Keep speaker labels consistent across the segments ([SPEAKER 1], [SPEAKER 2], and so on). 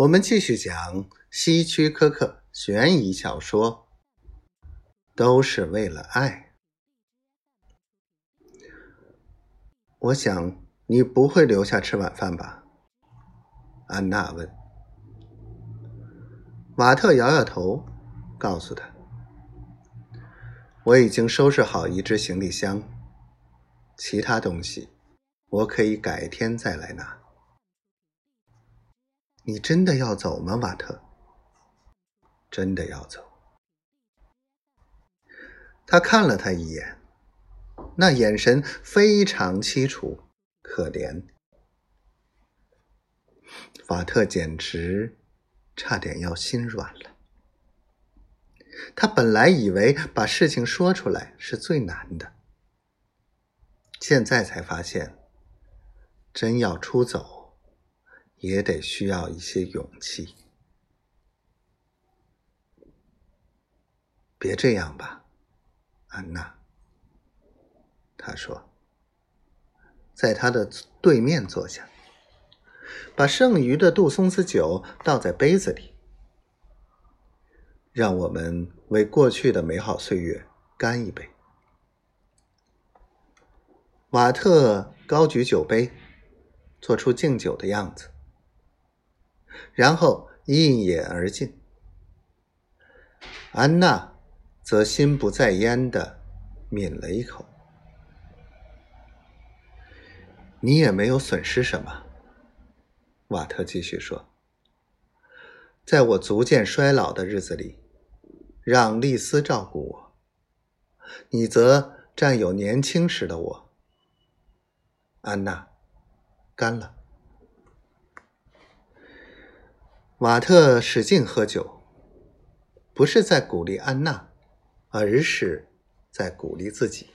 [SPEAKER 1] 我们继续讲希区柯克悬疑小说，都是为了爱。我想你不会留下吃晚饭吧？安娜问。瓦特摇摇头，告诉他：“我已经收拾好一只行李箱，其他东西我可以改天再来拿。”你真的要走吗，瓦特？真的要走。他看了他一眼，那眼神非常凄楚、可怜。瓦特简直差点要心软了。他本来以为把事情说出来是最难的，现在才发现，真要出走。也得需要一些勇气。别这样吧，安娜。他说，在他的对面坐下，把剩余的杜松子酒倒在杯子里，让我们为过去的美好岁月干一杯。瓦特高举酒杯，做出敬酒的样子。然后一饮而尽，安娜则心不在焉的抿了一口。你也没有损失什么，瓦特继续说。在我逐渐衰老的日子里，让丽丝照顾我，你则占有年轻时的我。安娜，干了。瓦特使劲喝酒，不是在鼓励安娜，而是在鼓励自己。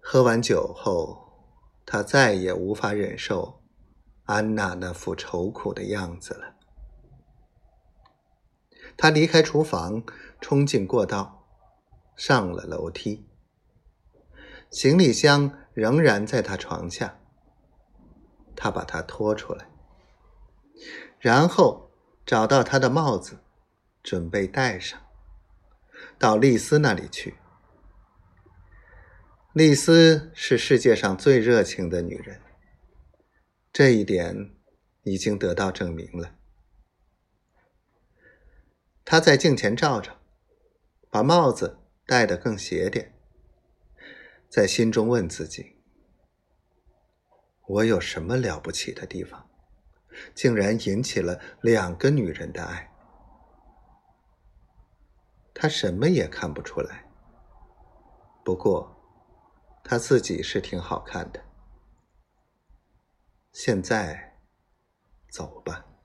[SPEAKER 1] 喝完酒后，他再也无法忍受安娜那副愁苦的样子了。他离开厨房，冲进过道，上了楼梯。行李箱仍然在他床下，他把它拖出来。然后找到他的帽子，准备戴上，到丽丝那里去。丽丝是世界上最热情的女人，这一点已经得到证明了。她在镜前照着，把帽子戴得更斜点，在心中问自己：“我有什么了不起的地方？”竟然引起了两个女人的爱，他什么也看不出来。不过，他自己是挺好看的。现在，走吧。